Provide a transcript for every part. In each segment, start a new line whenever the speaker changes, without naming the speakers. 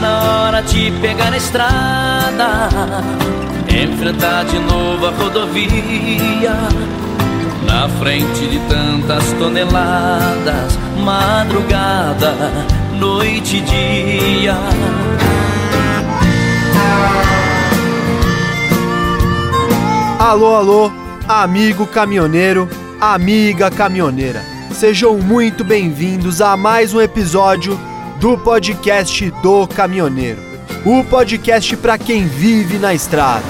Na hora de pegar a estrada, enfrentar de novo a rodovia. Na frente de tantas toneladas, madrugada, noite e dia.
Alô, alô, amigo caminhoneiro, amiga caminhoneira. Sejam muito bem-vindos a mais um episódio do podcast do caminhoneiro. O podcast para quem vive na estrada.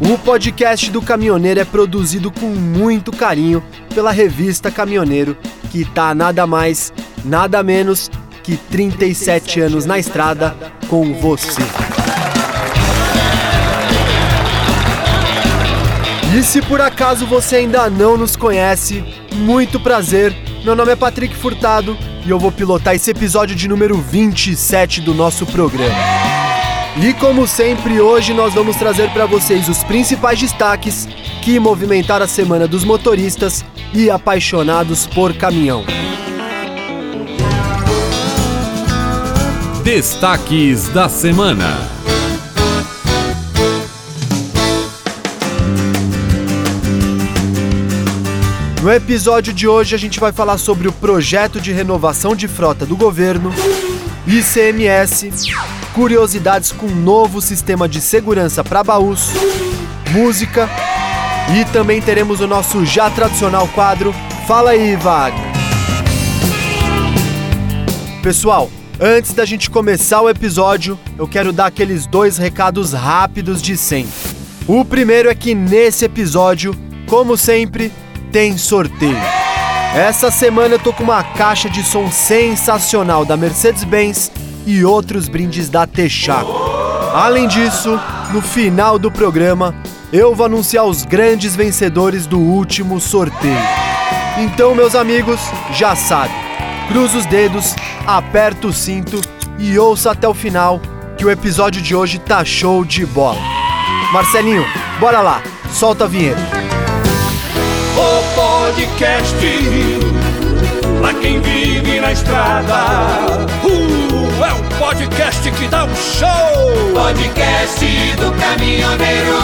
O podcast do caminhoneiro é produzido com muito carinho pela revista Caminhoneiro, que tá nada mais, nada menos que 37 anos na estrada com você. E se por acaso você ainda não nos conhece, muito prazer. Meu nome é Patrick Furtado e eu vou pilotar esse episódio de número 27 do nosso programa. E como sempre, hoje nós vamos trazer para vocês os principais destaques que movimentaram a semana dos motoristas e apaixonados por caminhão.
Destaques da semana.
No episódio de hoje a gente vai falar sobre o projeto de renovação de frota do governo, ICMS, curiosidades com um novo sistema de segurança para baús, música e também teremos o nosso já tradicional quadro Fala aí, Wagner. Pessoal, antes da gente começar o episódio, eu quero dar aqueles dois recados rápidos de sempre. O primeiro é que nesse episódio, como sempre, tem sorteio. Essa semana eu tô com uma caixa de som sensacional da Mercedes-Benz e outros brindes da Texaco. Além disso, no final do programa, eu vou anunciar os grandes vencedores do último sorteio. Então, meus amigos, já sabe, cruza os dedos, aperta o cinto e ouça até o final que o episódio de hoje tá show de bola. Marcelinho, bora lá, solta a vinheta
podcast pra quem vive na estrada. Uh, é um podcast que dá um show.
Podcast do caminhoneiro.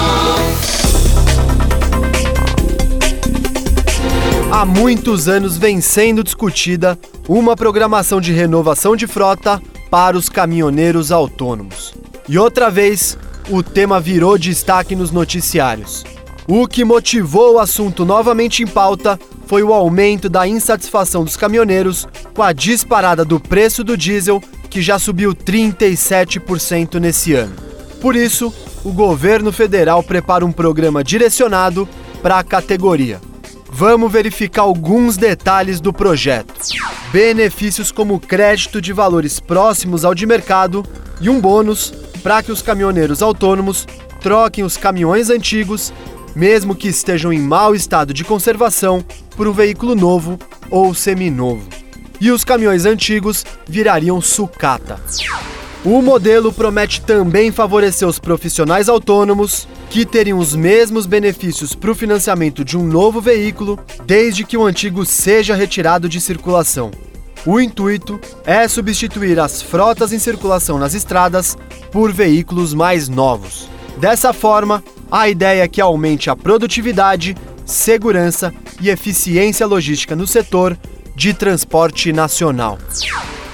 Há muitos anos vem sendo discutida uma programação de renovação de frota para os caminhoneiros autônomos. E outra vez, o tema virou destaque nos noticiários. O que motivou o assunto novamente em pauta foi o aumento da insatisfação dos caminhoneiros com a disparada do preço do diesel, que já subiu 37% nesse ano. Por isso, o governo federal prepara um programa direcionado para a categoria. Vamos verificar alguns detalhes do projeto. Benefícios como crédito de valores próximos ao de mercado e um bônus para que os caminhoneiros autônomos troquem os caminhões antigos mesmo que estejam em mau estado de conservação, por um veículo novo ou seminovo. E os caminhões antigos virariam sucata. O modelo promete também favorecer os profissionais autônomos, que teriam os mesmos benefícios para o financiamento de um novo veículo, desde que o antigo seja retirado de circulação. O intuito é substituir as frotas em circulação nas estradas por veículos mais novos. Dessa forma, a ideia é que aumente a produtividade, segurança e eficiência logística no setor de transporte nacional.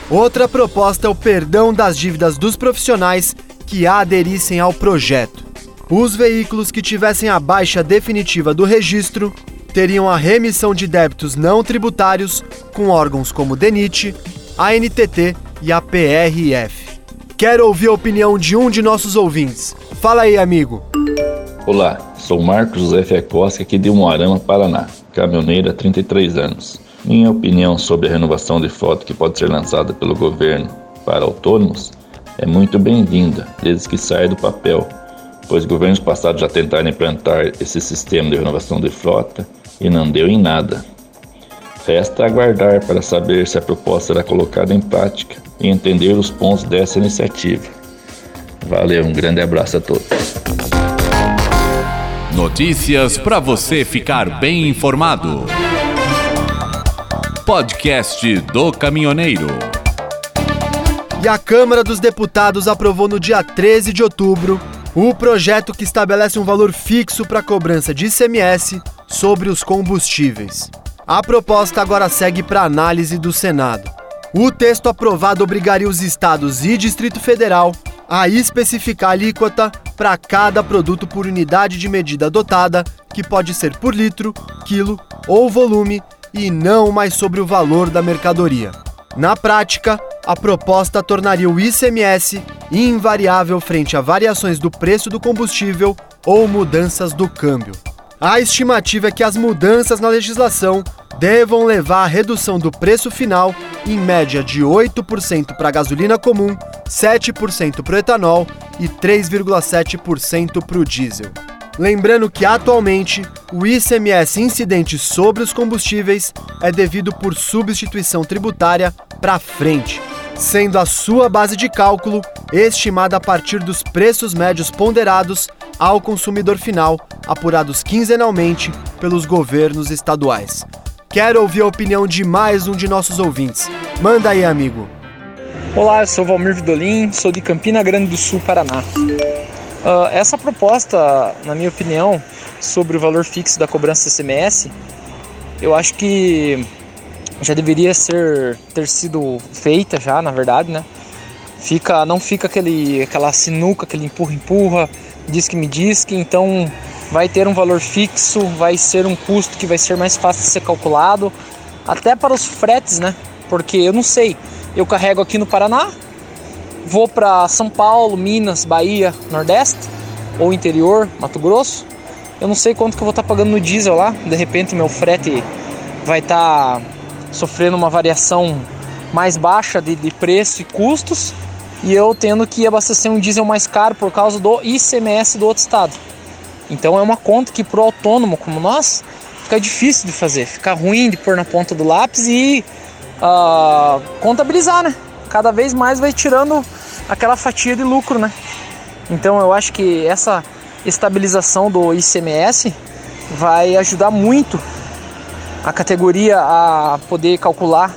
Outra proposta é o perdão das dívidas dos profissionais que aderissem ao projeto. Os veículos que tivessem a baixa definitiva do registro teriam a remissão de débitos não tributários com órgãos como DENIT, a NTT e a PRF. Quero ouvir a opinião de um de nossos ouvintes. Fala aí, amigo.
Olá, sou Marcos José Fecosta aqui de Moarama, Paraná, caminhoneiro há 33 anos. Minha opinião sobre a renovação de frota que pode ser lançada pelo governo para autônomos é muito bem-vinda, desde que saia do papel, pois governos passados já tentaram implantar esse sistema de renovação de frota e não deu em nada. Resta aguardar para saber se a proposta será colocada em prática e entender os pontos dessa iniciativa. Valeu, um grande abraço a todos.
Notícias para você ficar bem informado. podcast do caminhoneiro.
E a Câmara dos Deputados aprovou no dia 13 de outubro o projeto que estabelece um valor fixo para a cobrança de ICMS sobre os combustíveis. A proposta agora segue para análise do Senado. O texto aprovado obrigaria os estados e Distrito Federal a especificar a alíquota para cada produto por unidade de medida adotada, que pode ser por litro, quilo ou volume, e não mais sobre o valor da mercadoria. Na prática, a proposta tornaria o ICMS invariável frente a variações do preço do combustível ou mudanças do câmbio. A estimativa é que as mudanças na legislação devam levar à redução do preço final em média de 8% para a gasolina comum, 7% para o etanol e 3,7% para o diesel. Lembrando que atualmente o ICMS incidente sobre os combustíveis é devido por substituição tributária para frente, sendo a sua base de cálculo estimada a partir dos preços médios ponderados ao consumidor final, apurados quinzenalmente pelos governos estaduais. Quero ouvir a opinião de mais um de nossos ouvintes. Manda aí, amigo.
Olá, eu sou Valmir Vidolin, sou de Campina Grande do Sul, Paraná. Uh, essa proposta, na minha opinião, sobre o valor fixo da cobrança CMS, eu acho que já deveria ser ter sido feita já, na verdade, né? Fica, não fica aquele, aquela sinuca, aquele empurra empurra, diz que me diz que, então vai ter um valor fixo, vai ser um custo que vai ser mais fácil de ser calculado, até para os fretes, né? Porque eu não sei, eu carrego aqui no Paraná, vou para São Paulo, Minas, Bahia, Nordeste ou interior, Mato Grosso. Eu não sei quanto que eu vou estar tá pagando no diesel lá. De repente meu frete vai estar tá sofrendo uma variação mais baixa de, de preço e custos e eu tendo que abastecer um diesel mais caro por causa do ICMS do outro estado. Então é uma conta que para o autônomo como nós fica difícil de fazer, fica ruim de pôr na ponta do lápis e uh, contabilizar, né? Cada vez mais vai tirando aquela fatia de lucro, né? Então eu acho que essa estabilização do ICMS vai ajudar muito a categoria a poder calcular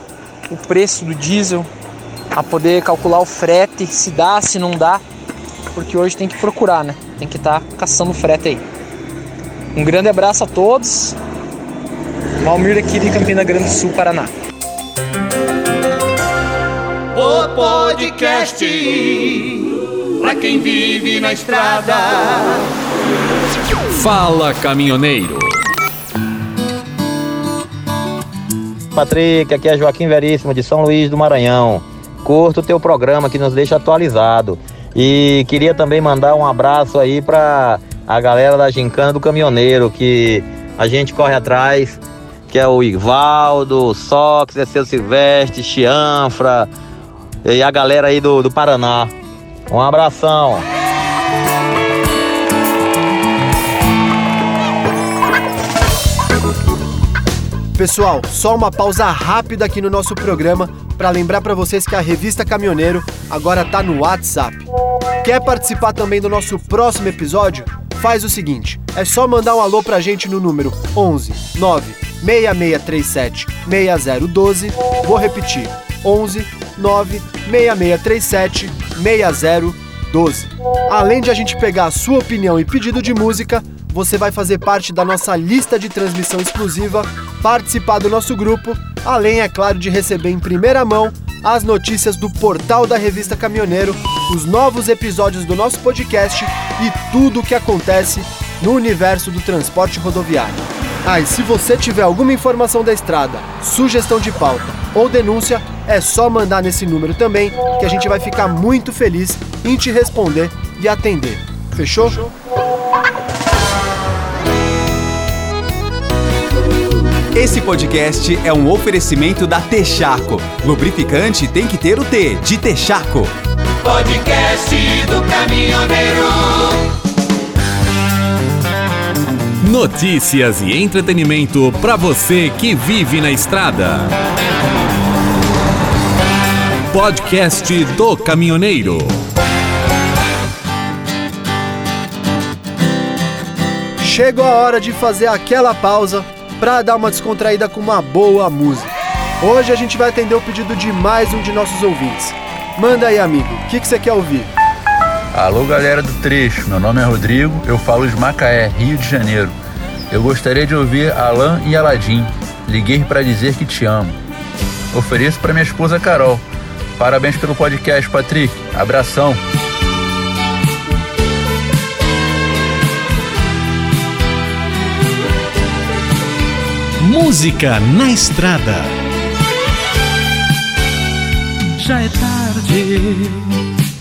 o preço do diesel, a poder calcular o frete, se dá, se não dá, porque hoje tem que procurar, né? Tem que estar tá caçando frete aí. Um grande abraço a todos. Valmir aqui de Campina Grande do Sul, Paraná.
O podcast para quem vive na estrada.
Fala caminhoneiro.
Patrick, aqui é Joaquim Veríssimo de São Luís do Maranhão. Curto o teu programa que nos deixa atualizado. E queria também mandar um abraço aí para a galera da Gincana do Caminhoneiro, que a gente corre atrás, que é o Ivaldo, Sox, é seu Silvestre, Chianfra e a galera aí do, do Paraná. Um abração.
Pessoal, só uma pausa rápida aqui no nosso programa para lembrar para vocês que a revista Caminhoneiro agora tá no WhatsApp. Quer participar também do nosso próximo episódio? Faz o seguinte, é só mandar um alô pra gente no número 11 9 6637 6012. Vou repetir: 11 9 6637 6012. Além de a gente pegar a sua opinião e pedido de música, você vai fazer parte da nossa lista de transmissão exclusiva, participar do nosso grupo, além, é claro, de receber em primeira mão as notícias do portal da revista Caminhoneiro, os novos episódios do nosso podcast e tudo o que acontece no universo do transporte rodoviário. Ah, e se você tiver alguma informação da estrada, sugestão de pauta ou denúncia, é só mandar nesse número também, que a gente vai ficar muito feliz em te responder e atender. Fechou? Fechou?
Esse podcast é um oferecimento da Texaco. Lubrificante tem que ter o T de Texaco.
Podcast do caminhoneiro.
Notícias e entretenimento para você que vive na estrada. Podcast do caminhoneiro.
Chegou a hora de fazer aquela pausa para dar uma descontraída com uma boa música. Hoje a gente vai atender o pedido de mais um de nossos ouvintes. Manda aí, amigo, o que, que você quer ouvir?
Alô, galera do trecho. Meu nome é Rodrigo, eu falo de Macaé, Rio de Janeiro. Eu gostaria de ouvir Alan e Aladim. Liguei para dizer que te amo. Ofereço para minha esposa Carol. Parabéns pelo podcast, Patrick. Abração.
Música na estrada.
Já é tarde,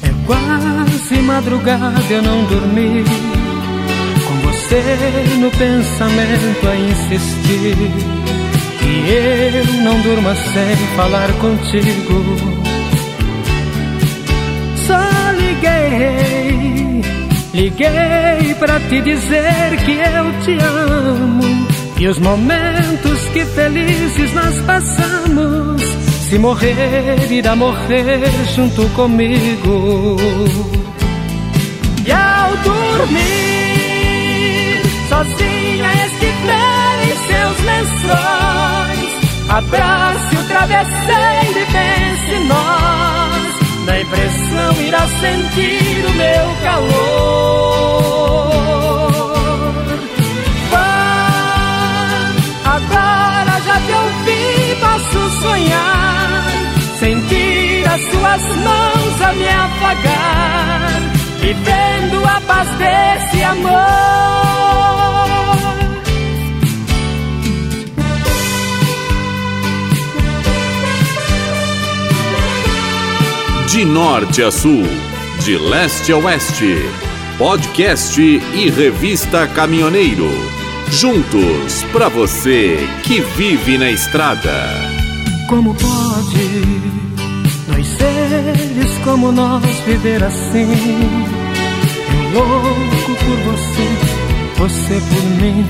é quase madrugada, eu não dormi. Com você no pensamento a insistir. E eu não durma sem falar contigo. Só liguei, liguei pra te dizer que eu te amo e os momentos que felizes nós passamos, se morrer, irá morrer junto comigo. E ao dormir, sozinha estiver em seus lençóis, abrace o travesseiro e pense nós. Na impressão irá sentir o meu calor. Sonhar. Sentir as suas mãos a me afagar. Vivendo a paz desse amor.
De norte a sul, de leste a oeste. Podcast e revista Caminhoneiro Juntos, para você que vive na estrada.
Como pode dois seres como nós viver assim? Eu louco por você, você por mim.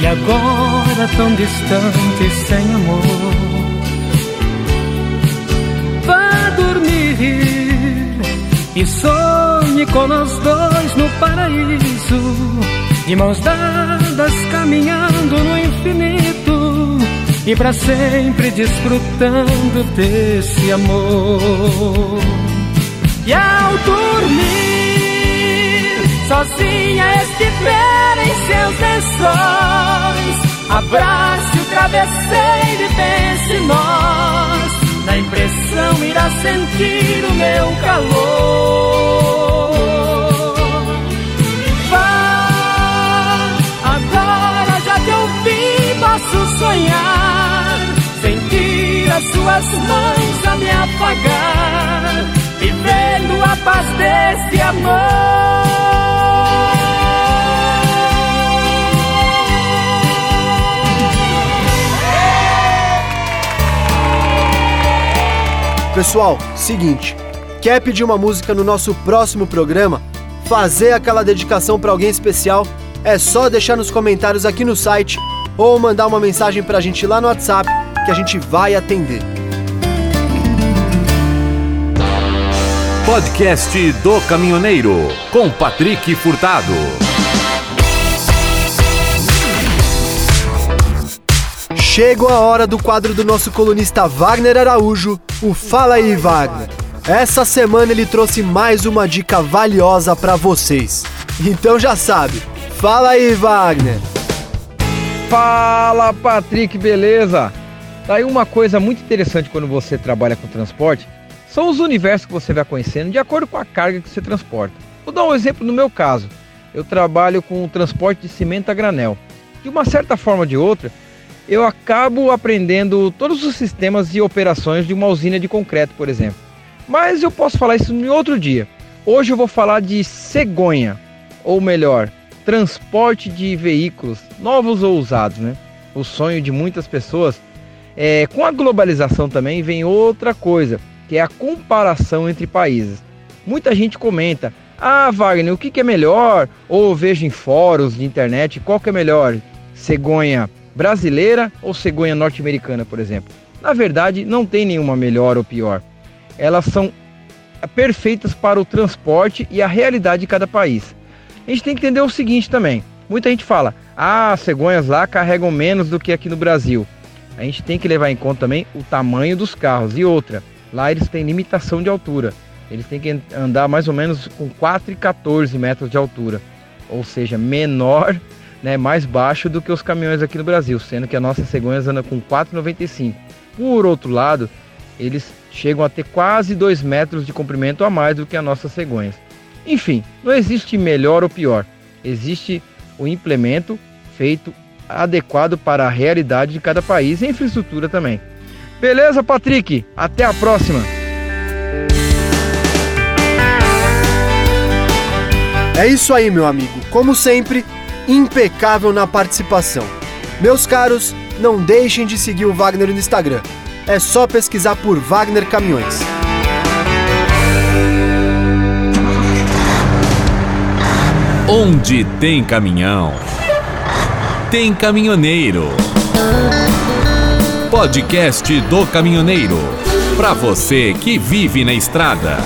E agora tão distante, sem amor. Vá dormir e sonhe com nós dois no paraíso de mãos dadas caminhando no infinito e para sempre desfrutando desse amor. E ao dormir, sozinha estiver em seus lençóis, abrace o travesseiro e pense nós. Na impressão irá sentir o meu calor. Posso sonhar, sentir as suas mãos a me apagar, vivendo a paz desse amor.
Pessoal, seguinte, quer pedir uma música no nosso próximo programa? Fazer aquela dedicação para alguém especial? É só deixar nos comentários aqui no site ou mandar uma mensagem pra gente lá no WhatsApp que a gente vai atender.
Podcast do Caminhoneiro com Patrick Furtado.
Chegou a hora do quadro do nosso colunista Wagner Araújo, o Fala aí Wagner. Essa semana ele trouxe mais uma dica valiosa para vocês. Então já sabe, fala aí Wagner.
Fala Patrick, beleza? Tá aí uma coisa muito interessante quando você trabalha com transporte, são os universos que você vai conhecendo de acordo com a carga que você transporta. Vou dar um exemplo no meu caso. Eu trabalho com o transporte de cimento a granel. De uma certa forma ou de outra, eu acabo aprendendo todos os sistemas e operações de uma usina de concreto, por exemplo. Mas eu posso falar isso em outro dia. Hoje eu vou falar de cegonha, ou melhor, transporte de veículos, novos ou usados, né? O sonho de muitas pessoas. É, com a globalização também vem outra coisa, que é a comparação entre países. Muita gente comenta: Ah, Wagner, o que, que é melhor? Ou vejo em fóruns de internet qual que é melhor, cegonha brasileira ou cegonha norte-americana, por exemplo. Na verdade, não tem nenhuma melhor ou pior. Elas são perfeitas para o transporte e a realidade de cada país. A gente tem que entender o seguinte também. Muita gente fala, ah, as cegonhas lá carregam menos do que aqui no Brasil. a gente tem que levar em conta também o tamanho dos carros. E outra, lá eles têm limitação de altura. Eles têm que andar mais ou menos com 4,14 metros de altura. Ou seja, menor, né, mais baixo do que os caminhões aqui no Brasil, sendo que a nossa cegonhas anda com 4,95. Por outro lado, eles chegam a ter quase 2 metros de comprimento a mais do que a nossa cegonhas. Enfim, não existe melhor ou pior. Existe o implemento feito adequado para a realidade de cada país e infraestrutura também. Beleza, Patrick? Até a próxima!
É isso aí, meu amigo. Como sempre, impecável na participação. Meus caros, não deixem de seguir o Wagner no Instagram. É só pesquisar por Wagner Caminhões.
Onde tem caminhão, tem caminhoneiro. Podcast do caminhoneiro. Para você que vive na estrada.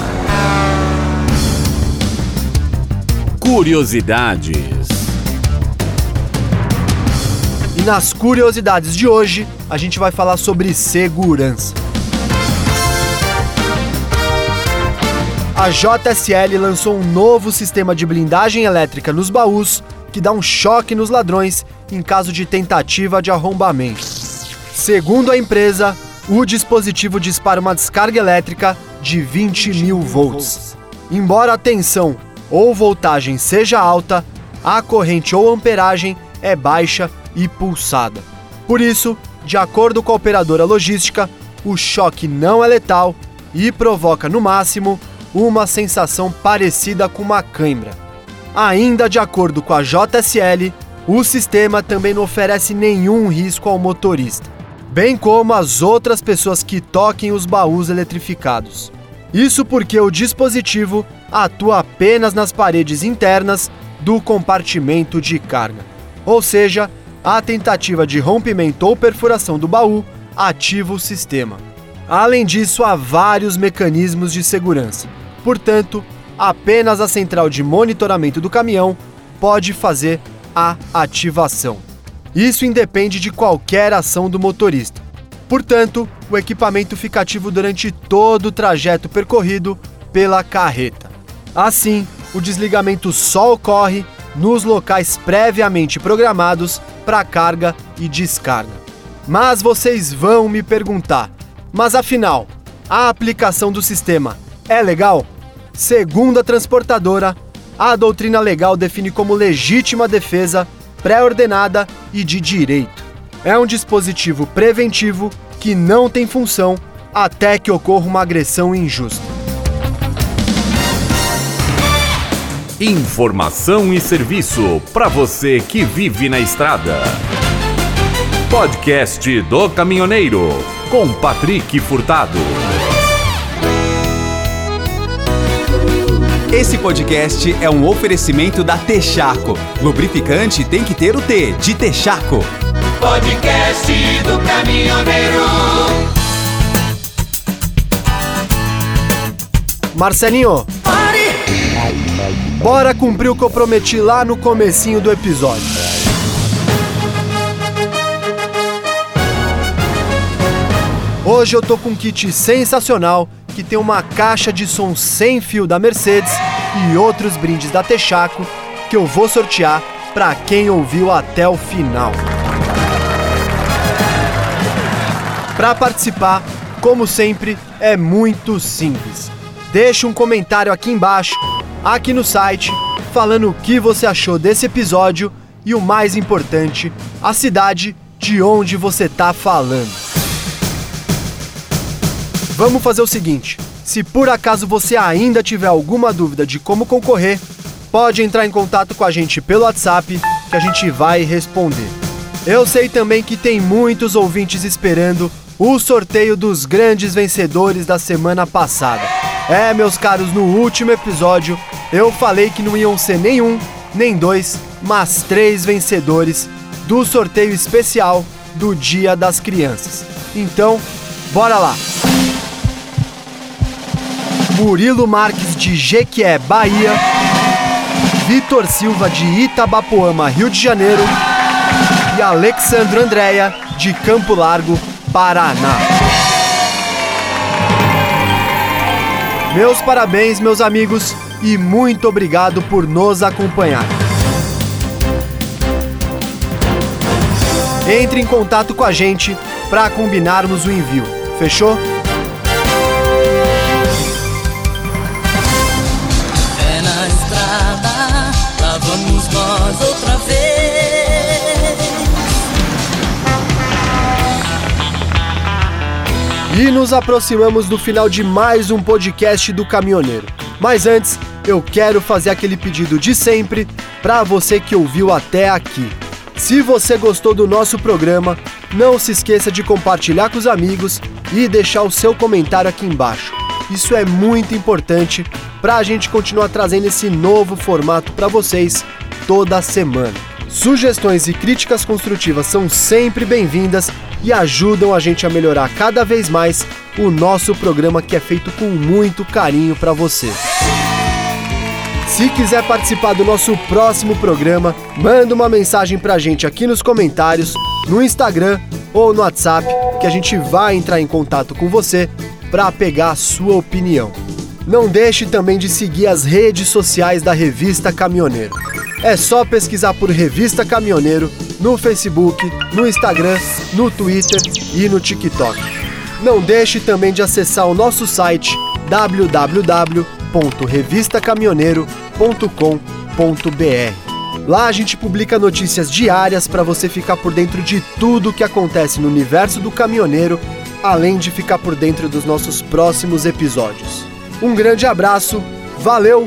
Curiosidades.
E nas curiosidades de hoje, a gente vai falar sobre segurança. A JSL lançou um novo sistema de blindagem elétrica nos baús que dá um choque nos ladrões em caso de tentativa de arrombamento. Segundo a empresa, o dispositivo dispara uma descarga elétrica de 20 mil volts. Embora a tensão ou voltagem seja alta, a corrente ou amperagem é baixa e pulsada. Por isso, de acordo com a operadora logística, o choque não é letal e provoca no máximo uma sensação parecida com uma cãibra. Ainda de acordo com a JSL, o sistema também não oferece nenhum risco ao motorista, bem como às outras pessoas que toquem os baús eletrificados. Isso porque o dispositivo atua apenas nas paredes internas do compartimento de carga. Ou seja, a tentativa de rompimento ou perfuração do baú ativa o sistema. Além disso, há vários mecanismos de segurança. Portanto, apenas a central de monitoramento do caminhão pode fazer a ativação. Isso independe de qualquer ação do motorista. Portanto, o equipamento fica ativo durante todo o trajeto percorrido pela carreta. Assim, o desligamento só ocorre nos locais previamente programados para carga e descarga. Mas vocês vão me perguntar: mas afinal, a aplicação do sistema é legal? Segundo a transportadora, a doutrina legal define como legítima defesa, pré-ordenada e de direito. É um dispositivo preventivo que não tem função até que ocorra uma agressão injusta.
Informação e serviço para você que vive na estrada. Podcast do Caminhoneiro com Patrick Furtado.
Esse podcast é um oferecimento da Texaco. Lubrificante tem que ter o T de Texaco.
Podcast do caminhoneiro.
Marcelinho, bora cumprir o que eu prometi lá no comecinho do episódio. Hoje eu tô com um kit sensacional que tem uma caixa de som sem fio da Mercedes e outros brindes da Texaco que eu vou sortear para quem ouviu até o final. Para participar, como sempre, é muito simples. Deixe um comentário aqui embaixo, aqui no site, falando o que você achou desse episódio e o mais importante, a cidade de onde você tá falando. Vamos fazer o seguinte: se por acaso você ainda tiver alguma dúvida de como concorrer, pode entrar em contato com a gente pelo WhatsApp que a gente vai responder. Eu sei também que tem muitos ouvintes esperando o sorteio dos grandes vencedores da semana passada. É, meus caros, no último episódio eu falei que não iam ser nenhum, nem dois, mas três vencedores do sorteio especial do Dia das Crianças. Então, bora lá! Murilo Marques de Jequié, Bahia, Vitor Silva de Itabapoama, Rio de Janeiro e Alexandro Andréia de Campo Largo, Paraná. Meus parabéns, meus amigos, e muito obrigado por nos acompanhar. Entre em contato com a gente para combinarmos o envio. Fechou?
Outra vez.
E nos aproximamos do final de mais um podcast do Caminhoneiro. Mas antes, eu quero fazer aquele pedido de sempre para você que ouviu até aqui. Se você gostou do nosso programa, não se esqueça de compartilhar com os amigos e deixar o seu comentário aqui embaixo. Isso é muito importante para a gente continuar trazendo esse novo formato para vocês toda semana. Sugestões e críticas construtivas são sempre bem-vindas e ajudam a gente a melhorar cada vez mais o nosso programa que é feito com muito carinho para você. Se quiser participar do nosso próximo programa, manda uma mensagem pra gente aqui nos comentários, no Instagram ou no WhatsApp, que a gente vai entrar em contato com você para pegar a sua opinião. Não deixe também de seguir as redes sociais da Revista Caminhoneiro. É só pesquisar por Revista Caminhoneiro no Facebook, no Instagram, no Twitter e no TikTok. Não deixe também de acessar o nosso site www.revistacaminhoneiro.com.br. Lá a gente publica notícias diárias para você ficar por dentro de tudo o que acontece no universo do caminhoneiro, além de ficar por dentro dos nossos próximos episódios. Um grande abraço, valeu,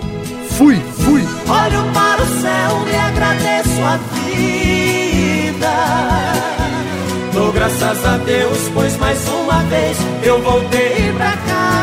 fui, fui!
Olho para o céu, e agradeço a vida. Dou graças a Deus, pois mais uma vez eu voltei pra casa.